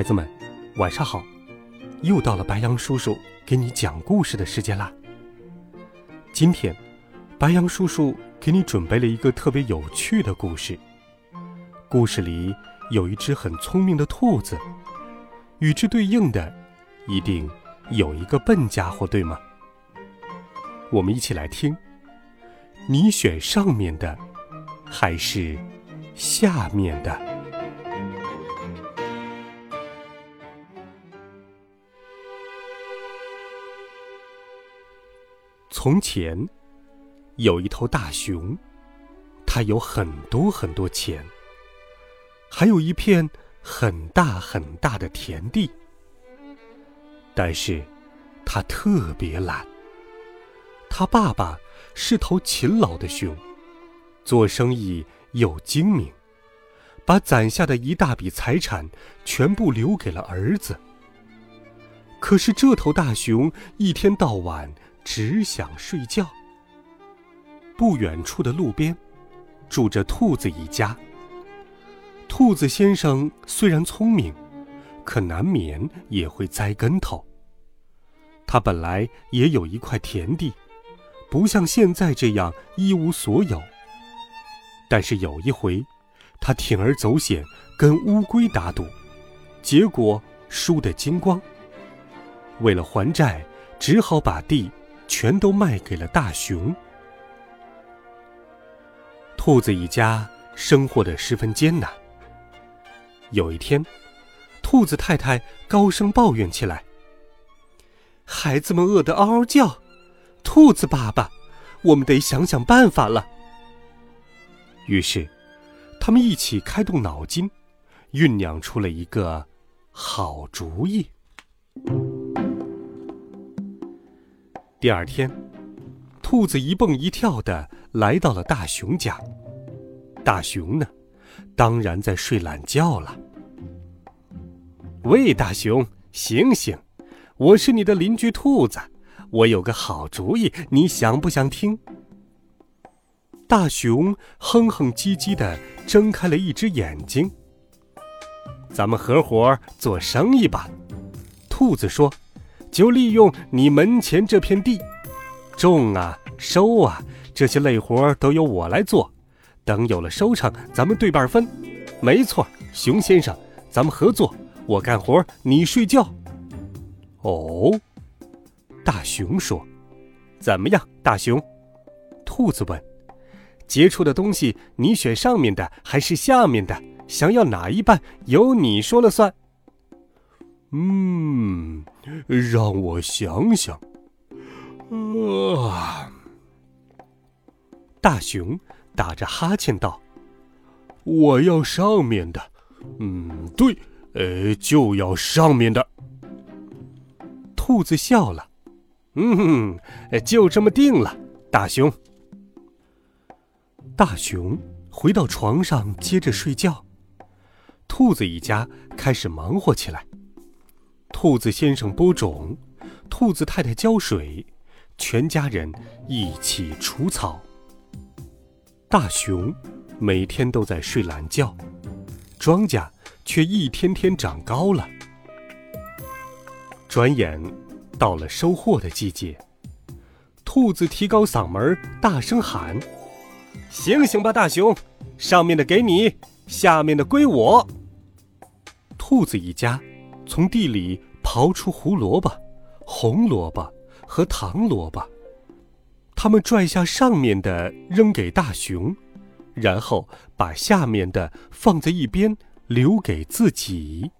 孩子们，晚上好！又到了白羊叔叔给你讲故事的时间啦。今天，白羊叔叔给你准备了一个特别有趣的故事。故事里有一只很聪明的兔子，与之对应的，一定有一个笨家伙，对吗？我们一起来听。你选上面的，还是下面的？从前，有一头大熊，它有很多很多钱，还有一片很大很大的田地。但是，它特别懒。他爸爸是头勤劳的熊，做生意又精明，把攒下的一大笔财产全部留给了儿子。可是，这头大熊一天到晚。只想睡觉。不远处的路边，住着兔子一家。兔子先生虽然聪明，可难免也会栽跟头。他本来也有一块田地，不像现在这样一无所有。但是有一回，他铤而走险跟乌龟打赌，结果输得精光。为了还债，只好把地。全都卖给了大熊。兔子一家生活的十分艰难。有一天，兔子太太高声抱怨起来：“孩子们饿得嗷嗷叫，兔子爸爸，我们得想想办法了。”于是，他们一起开动脑筋，酝酿出了一个好主意。第二天，兔子一蹦一跳的来到了大熊家。大熊呢，当然在睡懒觉了。喂，大熊，醒醒！我是你的邻居兔子，我有个好主意，你想不想听？大熊哼哼唧唧的睁开了一只眼睛。咱们合伙做生意吧，兔子说。就利用你门前这片地，种啊、收啊，这些累活都由我来做。等有了收成，咱们对半分。没错，熊先生，咱们合作，我干活，你睡觉。哦，大熊说：“怎么样，大熊？”兔子问：“结出的东西，你选上面的还是下面的？想要哪一半，由你说了算。”嗯，让我想想。啊！大熊打着哈欠道：“我要上面的。”嗯，对，呃，就要上面的。兔子笑了：“嗯哼，就这么定了。”大熊。大熊回到床上，接着睡觉。兔子一家开始忙活起来。兔子先生播种，兔子太太浇水，全家人一起除草。大熊每天都在睡懒觉，庄稼却一天天长高了。转眼到了收获的季节，兔子提高嗓门，大声喊：“醒醒吧，大熊！上面的给你，下面的归我。”兔子一家从地里。刨出胡萝卜、红萝卜和糖萝卜，他们拽下上面的扔给大熊，然后把下面的放在一边留给自己。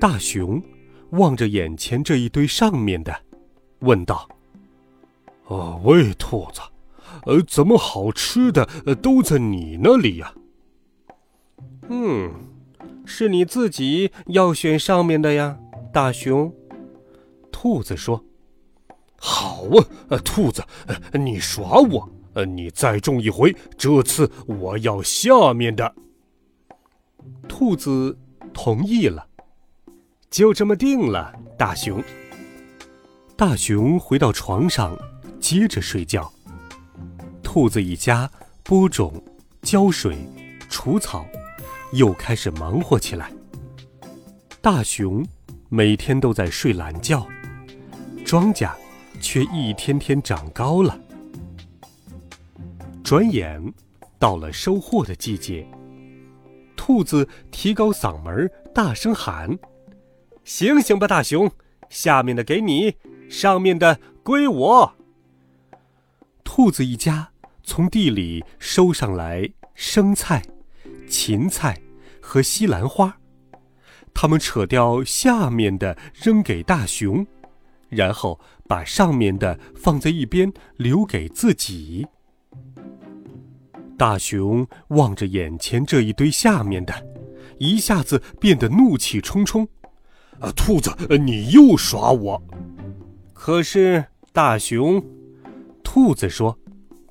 大熊望着眼前这一堆上面的，问道：“哦，喂，兔子，呃，怎么好吃的都在你那里呀？嗯，是你自己要选上面的呀，大熊。兔子说：“好啊，兔子，你耍我，你再中一回，这次我要下面的。”兔子同意了，就这么定了，大熊。大熊回到床上，接着睡觉。兔子一家播种、浇水、除草，又开始忙活起来。大熊每天都在睡懒觉。庄稼却一天天长高了。转眼到了收获的季节，兔子提高嗓门，大声喊：“醒醒吧，大熊！下面的给你，上面的归我。”兔子一家从地里收上来生菜、芹菜和西兰花，他们扯掉下面的扔给大熊。然后把上面的放在一边，留给自己。大熊望着眼前这一堆下面的，一下子变得怒气冲冲。啊，兔子，你又耍我！可是大熊，兔子说：“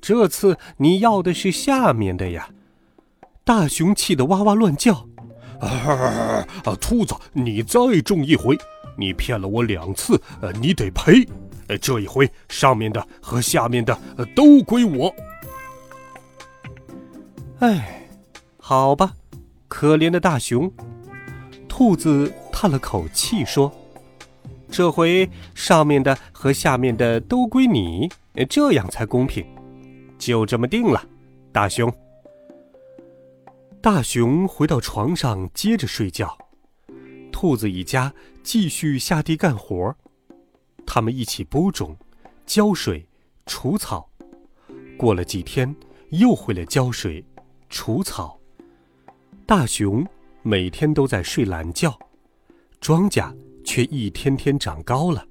这次你要的是下面的呀！”大熊气得哇哇乱叫。啊，兔子，你再中一回！你骗了我两次，呃，你得赔。呃，这一回上面的和下面的都归我。哎，好吧，可怜的大熊。兔子叹了口气说：“这回上面的和下面的都归你，这样才公平。就这么定了，大熊。”大熊回到床上，接着睡觉。兔子一家继续下地干活，他们一起播种、浇水、除草。过了几天，又回来浇水、除草。大熊每天都在睡懒觉，庄稼却一天天长高了。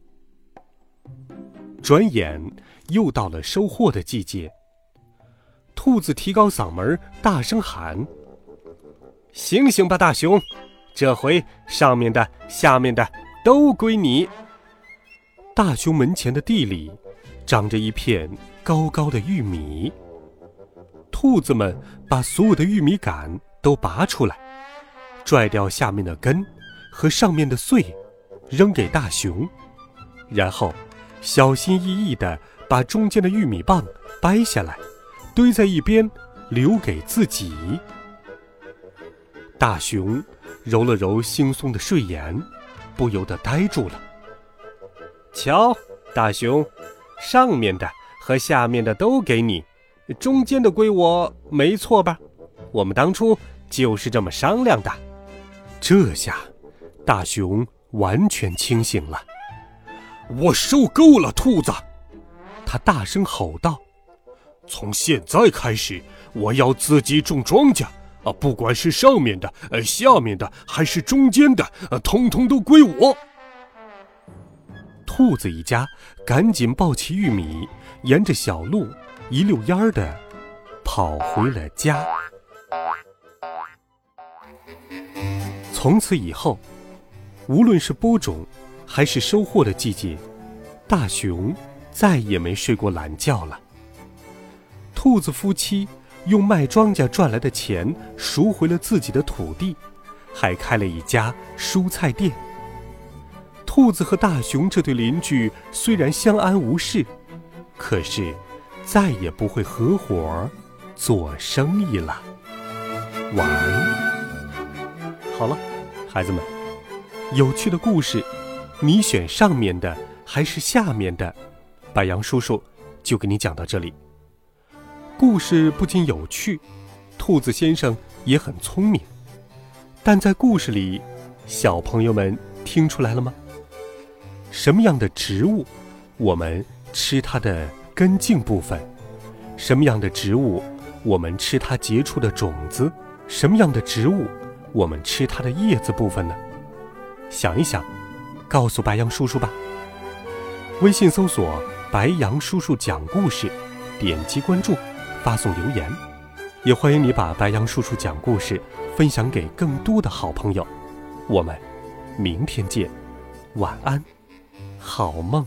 转眼又到了收获的季节，兔子提高嗓门，大声喊：“醒醒吧，大熊！”这回上面的、下面的都归你。大熊门前的地里，长着一片高高的玉米。兔子们把所有的玉米杆都拔出来，拽掉下面的根和上面的穗，扔给大熊，然后小心翼翼地把中间的玉米棒掰下来，堆在一边，留给自己。大熊。揉了揉惺忪的睡眼，不由得呆住了。瞧，大熊，上面的和下面的都给你，中间的归我，没错吧？我们当初就是这么商量的。这下，大熊完全清醒了。我受够了，兔子！他大声吼道：“从现在开始，我要自己种庄稼。”啊，不管是上面的、呃下面的，还是中间的，呃，通通都归我。兔子一家赶紧抱起玉米，沿着小路一溜烟儿的跑回了家。从此以后，无论是播种还是收获的季节，大熊再也没睡过懒觉了。兔子夫妻。用卖庄稼赚来的钱赎回了自己的土地，还开了一家蔬菜店。兔子和大熊这对邻居虽然相安无事，可是再也不会合伙做生意了。晚安。好了，孩子们，有趣的故事，你选上面的还是下面的？白杨叔叔就给你讲到这里。故事不仅有趣，兔子先生也很聪明。但在故事里，小朋友们听出来了吗？什么样的植物，我们吃它的根茎部分；什么样的植物，我们吃它结出的种子；什么样的植物，我们吃它的叶子部分呢？想一想，告诉白杨叔叔吧。微信搜索“白杨叔叔讲故事”。点击关注，发送留言。也欢迎你把白杨叔叔讲故事分享给更多的好朋友。我们明天见，晚安，好梦。